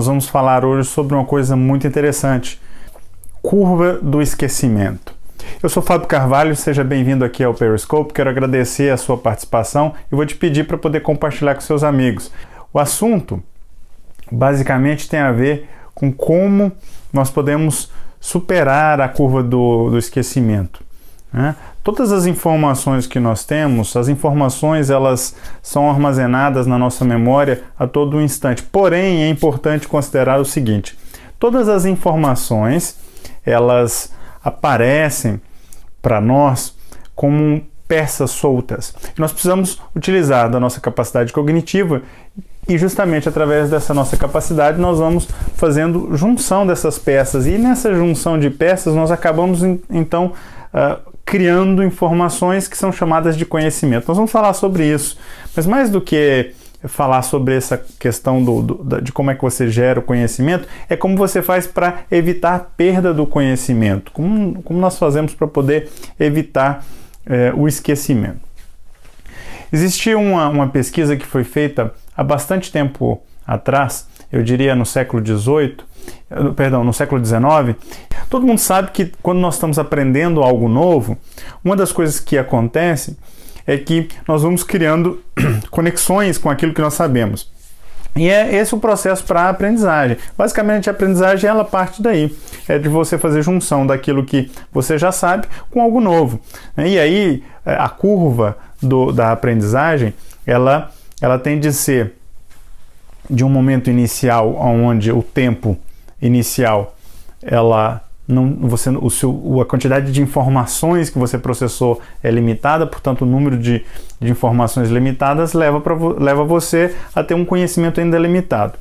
nós vamos falar hoje sobre uma coisa muito interessante: curva do esquecimento. Eu sou Fábio Carvalho, seja bem-vindo aqui ao Periscope. Quero agradecer a sua participação e vou te pedir para poder compartilhar com seus amigos. O assunto basicamente tem a ver com como nós podemos superar a curva do, do esquecimento. Né? Todas as informações que nós temos, as informações elas são armazenadas na nossa memória a todo instante. Porém, é importante considerar o seguinte: todas as informações elas aparecem para nós como peças soltas. Nós precisamos utilizar da nossa capacidade cognitiva e justamente através dessa nossa capacidade nós vamos fazendo junção dessas peças e nessa junção de peças nós acabamos então uh, criando informações que são chamadas de conhecimento. Nós vamos falar sobre isso, mas mais do que falar sobre essa questão do, do, de como é que você gera o conhecimento, é como você faz para evitar perda do conhecimento, como, como nós fazemos para poder evitar é, o esquecimento. Existe uma, uma pesquisa que foi feita há bastante tempo atrás, eu diria no século XVIII, perdão, no século XIX, todo mundo sabe que quando nós estamos aprendendo algo novo, uma das coisas que acontece é que nós vamos criando conexões com aquilo que nós sabemos. E é esse o processo para a aprendizagem. Basicamente, a aprendizagem ela parte daí, é de você fazer junção daquilo que você já sabe com algo novo. E aí a curva do, da aprendizagem ela, ela tem de ser de um momento inicial onde o tempo inicial ela não, você, o seu, a quantidade de informações que você processou é limitada, portanto, o número de, de informações limitadas leva, pra, leva você a ter um conhecimento ainda limitado.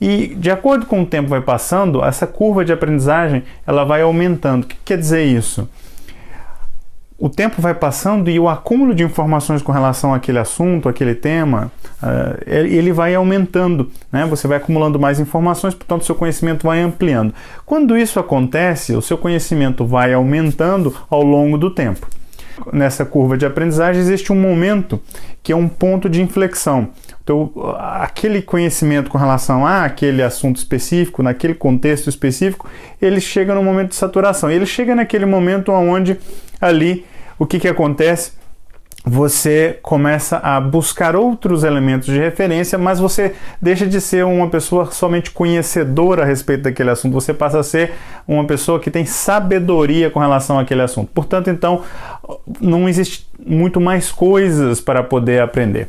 E de acordo com o tempo vai passando, essa curva de aprendizagem ela vai aumentando. O que quer dizer isso? O tempo vai passando e o acúmulo de informações com relação àquele assunto, àquele tema, uh, ele vai aumentando, né? Você vai acumulando mais informações, portanto, seu conhecimento vai ampliando. Quando isso acontece, o seu conhecimento vai aumentando ao longo do tempo. Nessa curva de aprendizagem existe um momento que é um ponto de inflexão. Então, aquele conhecimento com relação a aquele assunto específico, naquele contexto específico, ele chega no momento de saturação. Ele chega naquele momento onde ali o que, que acontece? Você começa a buscar outros elementos de referência, mas você deixa de ser uma pessoa somente conhecedora a respeito daquele assunto, você passa a ser uma pessoa que tem sabedoria com relação àquele assunto. Portanto, então, não existe muito mais coisas para poder aprender.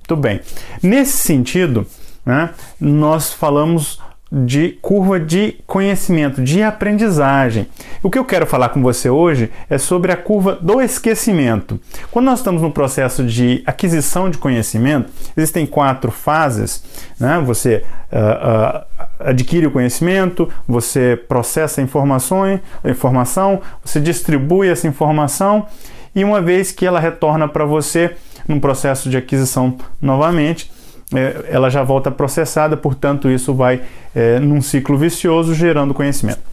Muito bem. Nesse sentido, né, nós falamos de curva de conhecimento, de aprendizagem. O que eu quero falar com você hoje é sobre a curva do esquecimento. Quando nós estamos no processo de aquisição de conhecimento, existem quatro fases. Né? Você uh, uh, adquire o conhecimento, você processa a informação, você distribui essa informação e uma vez que ela retorna para você num processo de aquisição novamente, é, ela já volta processada, portanto, isso vai é, num ciclo vicioso gerando conhecimento.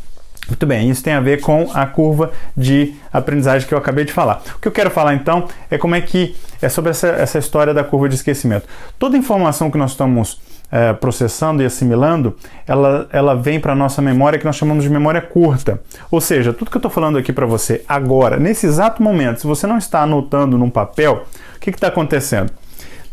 Muito bem, isso tem a ver com a curva de aprendizagem que eu acabei de falar. O que eu quero falar então é como é que é sobre essa, essa história da curva de esquecimento. Toda informação que nós estamos é, processando e assimilando, ela, ela vem para a nossa memória que nós chamamos de memória curta. Ou seja, tudo que eu estou falando aqui para você agora, nesse exato momento, se você não está anotando num papel, o que está acontecendo?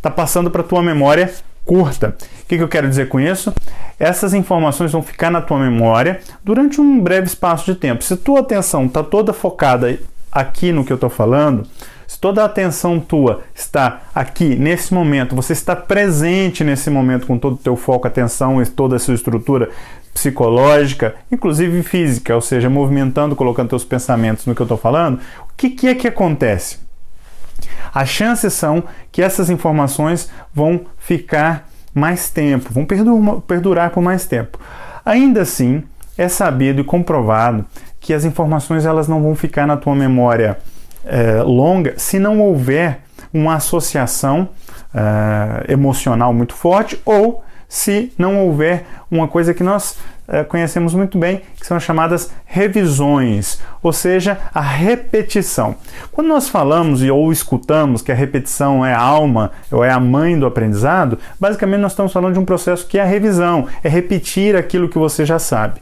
Está passando para a tua memória curta. O que, que eu quero dizer com isso? Essas informações vão ficar na tua memória durante um breve espaço de tempo. Se tua atenção está toda focada aqui no que eu estou falando, se toda a atenção tua está aqui nesse momento, você está presente nesse momento com todo o teu foco, atenção e toda a sua estrutura psicológica, inclusive física, ou seja, movimentando, colocando teus pensamentos no que eu estou falando, o que, que é que acontece? As chances são que essas informações vão ficar mais tempo, vão perdurar por mais tempo. Ainda assim, é sabido e comprovado que as informações elas não vão ficar na tua memória é, longa se não houver uma associação é, emocional muito forte ou se não houver uma coisa que nós é, conhecemos muito bem, que são as chamadas revisões, ou seja, a repetição. Quando nós falamos e ou escutamos que a repetição é a alma ou é a mãe do aprendizado, basicamente nós estamos falando de um processo que é a revisão, é repetir aquilo que você já sabe.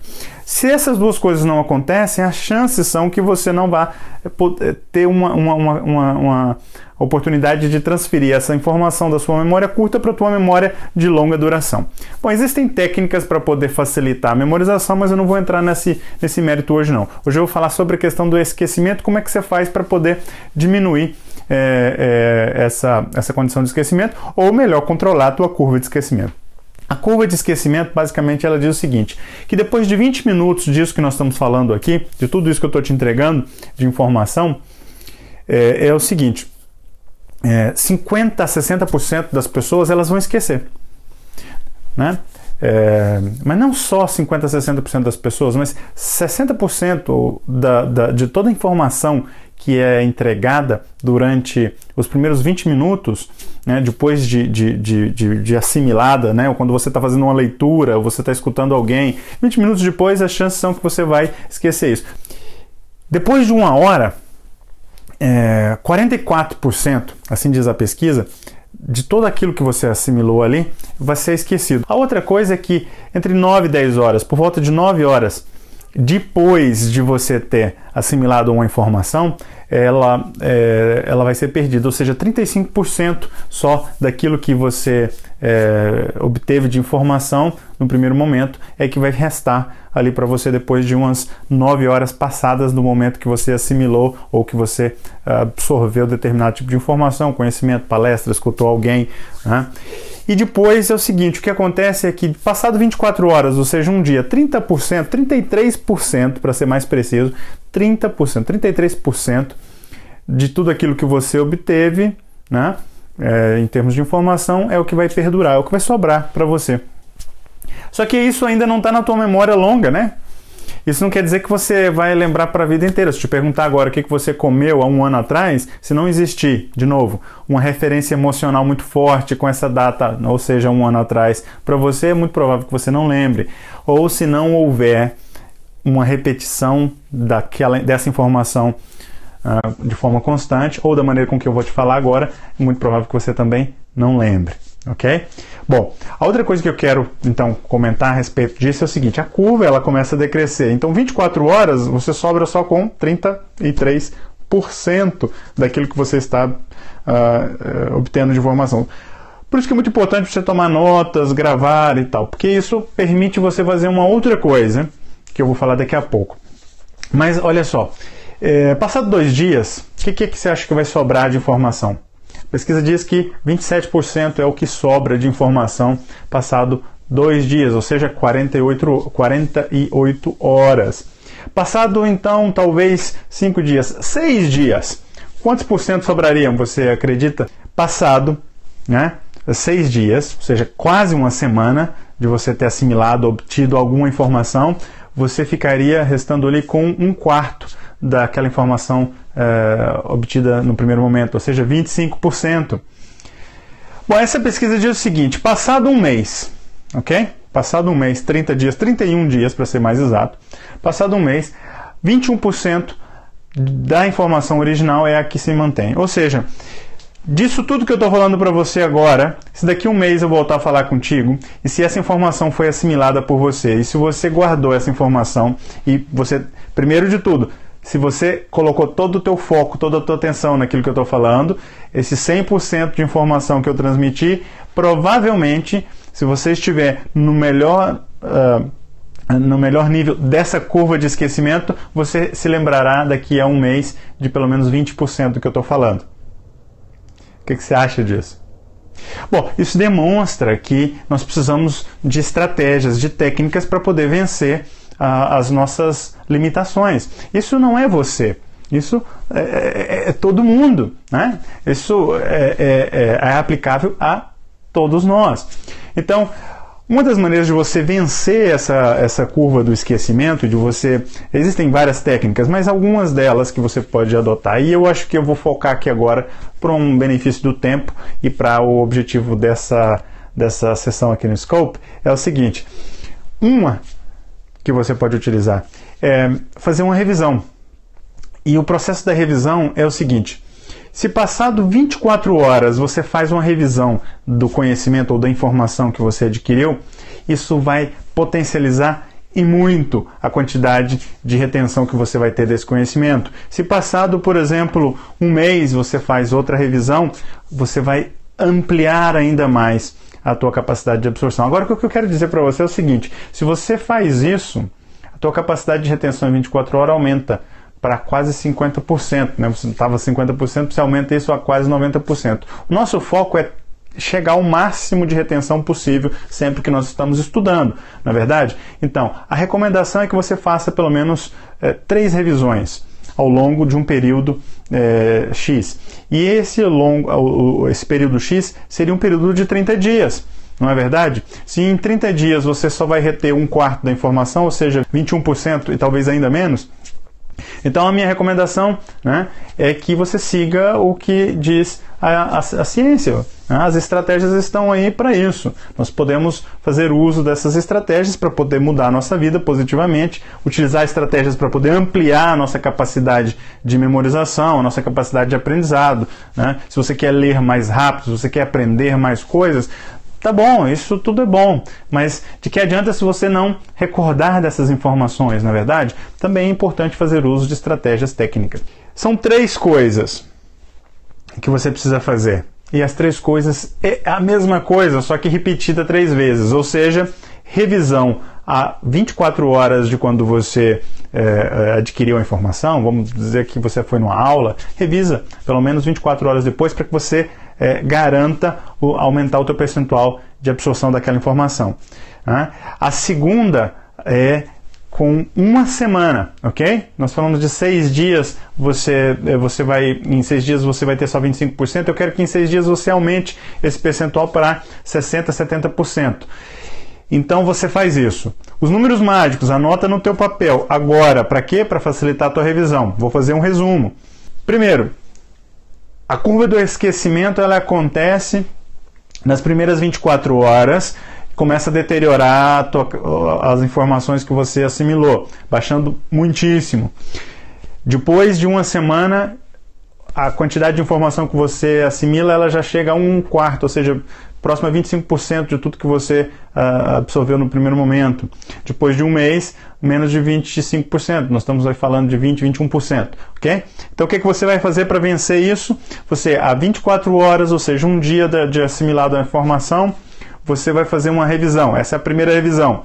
Se essas duas coisas não acontecem, as chances são que você não vá eh, eh, ter uma, uma, uma, uma oportunidade de transferir essa informação da sua memória curta para a tua memória de longa duração. Bom, existem técnicas para poder facilitar a memorização, mas eu não vou entrar nesse, nesse mérito hoje não. Hoje eu vou falar sobre a questão do esquecimento, como é que você faz para poder diminuir é, é, essa, essa condição de esquecimento, ou melhor, controlar a tua curva de esquecimento. A curva de esquecimento, basicamente, ela diz o seguinte: que depois de 20 minutos disso que nós estamos falando aqui, de tudo isso que eu estou te entregando de informação, é, é o seguinte: é, 50 a 60% das pessoas elas vão esquecer. Né? É, mas não só 50 a 60% das pessoas, mas 60% da, da, de toda a informação que é entregada durante os primeiros 20 minutos, né, depois de, de, de, de, assimilada, né, ou quando você está fazendo uma leitura, ou você está escutando alguém, 20 minutos depois as chances são que você vai esquecer isso. Depois de uma hora, é, 44%, assim diz a pesquisa, de todo aquilo que você assimilou ali vai ser esquecido. A outra coisa é que entre 9 e 10 horas, por volta de 9 horas, depois de você ter assimilado uma informação, ela, é, ela vai ser perdida, ou seja, 35% só daquilo que você é, obteve de informação no primeiro momento é que vai restar ali para você depois de umas 9 horas passadas do momento que você assimilou ou que você absorveu determinado tipo de informação, conhecimento, palestra, escutou alguém. Né? E depois é o seguinte: o que acontece é que, passado 24 horas, ou seja, um dia, 30%, 33%, para ser mais preciso, 30%, 33% de tudo aquilo que você obteve, né, é, em termos de informação, é o que vai perdurar, é o que vai sobrar para você. Só que isso ainda não está na tua memória longa, né? Isso não quer dizer que você vai lembrar para a vida inteira. Se te perguntar agora o que você comeu há um ano atrás, se não existir, de novo, uma referência emocional muito forte com essa data, ou seja, um ano atrás, para você é muito provável que você não lembre. Ou se não houver uma repetição daquela, dessa informação uh, de forma constante, ou da maneira com que eu vou te falar agora, é muito provável que você também não lembre ok? Bom, a outra coisa que eu quero então comentar a respeito disso é o seguinte: a curva ela começa a decrescer. Então, 24 horas você sobra só com 33% daquilo que você está uh, obtendo de informação. Por isso que é muito importante você tomar notas, gravar e tal, porque isso permite você fazer uma outra coisa que eu vou falar daqui a pouco. Mas olha só, é, passado dois dias, o que, que, que você acha que vai sobrar de informação? pesquisa diz que 27% é o que sobra de informação passado dois dias, ou seja, 48, 48 horas. Passado então talvez cinco dias, seis dias, quantos por cento sobrariam, você acredita? Passado, né? Seis dias, ou seja, quase uma semana de você ter assimilado, obtido alguma informação, você ficaria restando ali com um quarto daquela informação é, obtida no primeiro momento, ou seja, 25%. Bom, essa pesquisa diz o seguinte: passado um mês, ok? Passado um mês, 30 dias, 31 dias para ser mais exato, passado um mês, 21% da informação original é a que se mantém. Ou seja, disso tudo que eu estou falando para você agora, se daqui um mês eu voltar a falar contigo, e se essa informação foi assimilada por você, e se você guardou essa informação, e você, primeiro de tudo, se você colocou todo o teu foco, toda a tua atenção naquilo que eu estou falando, esse 100% de informação que eu transmiti, provavelmente, se você estiver no melhor, uh, no melhor nível dessa curva de esquecimento, você se lembrará daqui a um mês de pelo menos 20% do que eu estou falando. O que, que você acha disso? Bom, isso demonstra que nós precisamos de estratégias, de técnicas para poder vencer as nossas limitações. Isso não é você. Isso é, é, é todo mundo. Né? Isso é, é, é, é aplicável a todos nós. Então, uma das maneiras de você vencer essa, essa curva do esquecimento, de você. Existem várias técnicas, mas algumas delas que você pode adotar. E eu acho que eu vou focar aqui agora para um benefício do tempo e para o objetivo dessa, dessa sessão aqui no Scope é o seguinte: uma que você pode utilizar é fazer uma revisão. E o processo da revisão é o seguinte: se passado 24 horas você faz uma revisão do conhecimento ou da informação que você adquiriu, isso vai potencializar e muito a quantidade de retenção que você vai ter desse conhecimento. Se passado, por exemplo, um mês você faz outra revisão, você vai ampliar ainda mais a tua capacidade de absorção. Agora, o que eu quero dizer para você é o seguinte: se você faz isso, a tua capacidade de retenção em 24 horas aumenta para quase 50%, né? Você estava 50%, você aumenta isso a quase 90%. O nosso foco é chegar ao máximo de retenção possível sempre que nós estamos estudando, na é verdade? Então, a recomendação é que você faça pelo menos é, três revisões ao longo de um período é, X. E esse, longo, esse período X seria um período de 30 dias. Não é verdade? Se em 30 dias você só vai reter um quarto da informação, ou seja, 21% e talvez ainda menos, então a minha recomendação né, é que você siga o que diz a, a, a ciência. Né? As estratégias estão aí para isso. Nós podemos fazer uso dessas estratégias para poder mudar a nossa vida positivamente, utilizar estratégias para poder ampliar a nossa capacidade de memorização, a nossa capacidade de aprendizado. Né? Se você quer ler mais rápido, se você quer aprender mais coisas, Tá bom, isso tudo é bom, mas de que adianta se você não recordar dessas informações, na é verdade? Também é importante fazer uso de estratégias técnicas. São três coisas que você precisa fazer. E as três coisas é a mesma coisa, só que repetida três vezes, ou seja, revisão a 24 horas de quando você é, adquiriu a informação, vamos dizer que você foi numa aula, revisa pelo menos 24 horas depois para que você é, garanta o, aumentar o teu percentual de absorção daquela informação. Né? A segunda é com uma semana, ok? Nós falamos de seis dias, você, é, você vai, em seis dias você vai ter só 25%, eu quero que em seis dias você aumente esse percentual para 60%, 70%. Então você faz isso. Os números mágicos, anota no teu papel. Agora, para quê? Para facilitar a tua revisão. Vou fazer um resumo. Primeiro, a curva do esquecimento ela acontece nas primeiras 24 horas, começa a deteriorar as informações que você assimilou, baixando muitíssimo. Depois de uma semana, a quantidade de informação que você assimila ela já chega a um quarto, ou seja, próximo a 25% de tudo que você uh, absorveu no primeiro momento. Depois de um mês, menos de 25%. Nós estamos aí falando de 20, 21%, ok? Então o que, que você vai fazer para vencer isso? Você, há 24 horas, ou seja, um dia de, de assimilado a informação, você vai fazer uma revisão. Essa é a primeira revisão.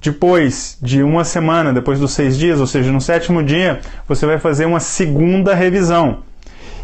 Depois de uma semana, depois dos seis dias, ou seja, no sétimo dia, você vai fazer uma segunda revisão.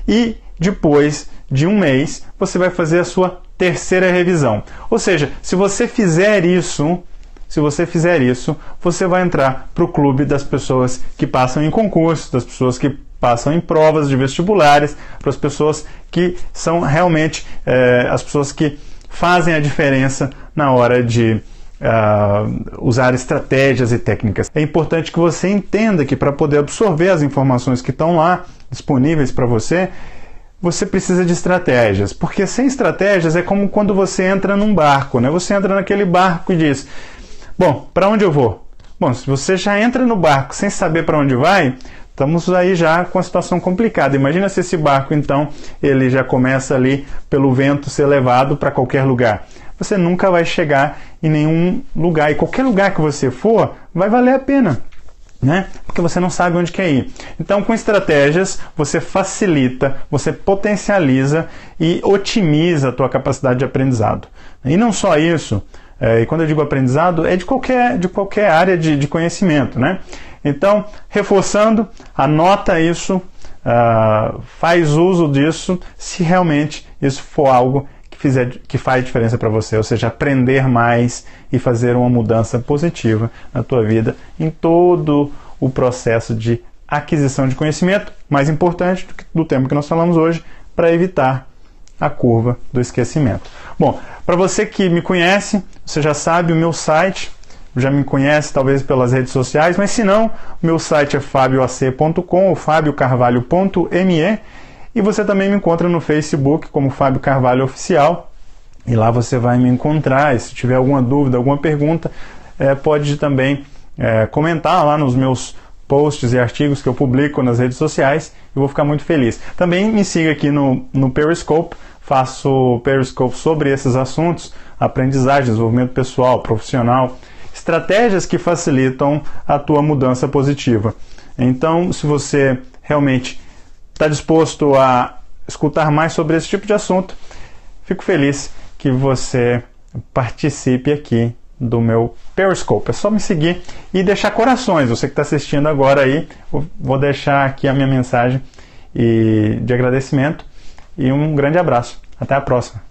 E depois de um mês, você vai fazer a sua terceira revisão. Ou seja, se você fizer isso, se você fizer isso, você vai entrar para o clube das pessoas que passam em concursos, das pessoas que passam em provas de vestibulares, para as pessoas que são realmente é, as pessoas que fazem a diferença na hora de uh, usar estratégias e técnicas. É importante que você entenda que para poder absorver as informações que estão lá disponíveis para você, você precisa de estratégias, porque sem estratégias é como quando você entra num barco, né? Você entra naquele barco e diz: "Bom, para onde eu vou?" Bom, se você já entra no barco sem saber para onde vai, estamos aí já com a situação complicada. Imagina se esse barco então ele já começa ali pelo vento ser levado para qualquer lugar. Você nunca vai chegar em nenhum lugar e qualquer lugar que você for vai valer a pena né? Porque você não sabe onde quer ir. Então, com estratégias, você facilita, você potencializa e otimiza a tua capacidade de aprendizado. E não só isso, é, e quando eu digo aprendizado, é de qualquer, de qualquer área de, de conhecimento, né? Então, reforçando, anota isso, uh, faz uso disso, se realmente isso for algo fizer, que faz diferença para você, ou seja, aprender mais e fazer uma mudança positiva na tua vida em todo o processo de aquisição de conhecimento, mais importante do, que, do que nós falamos hoje, para evitar a curva do esquecimento. Bom, para você que me conhece, você já sabe o meu site, já me conhece talvez pelas redes sociais, mas se não, meu site é fabioac.com ou fabiocarvalho.me e você também me encontra no Facebook como Fábio Carvalho Oficial. E lá você vai me encontrar. E se tiver alguma dúvida, alguma pergunta, é, pode também é, comentar lá nos meus posts e artigos que eu publico nas redes sociais. Eu vou ficar muito feliz. Também me siga aqui no, no Periscope. Faço Periscope sobre esses assuntos: aprendizagem, desenvolvimento pessoal, profissional, estratégias que facilitam a tua mudança positiva. Então, se você realmente está disposto a escutar mais sobre esse tipo de assunto, fico feliz que você participe aqui do meu Periscope. É só me seguir e deixar corações. Você que está assistindo agora aí, vou deixar aqui a minha mensagem de agradecimento e um grande abraço. Até a próxima.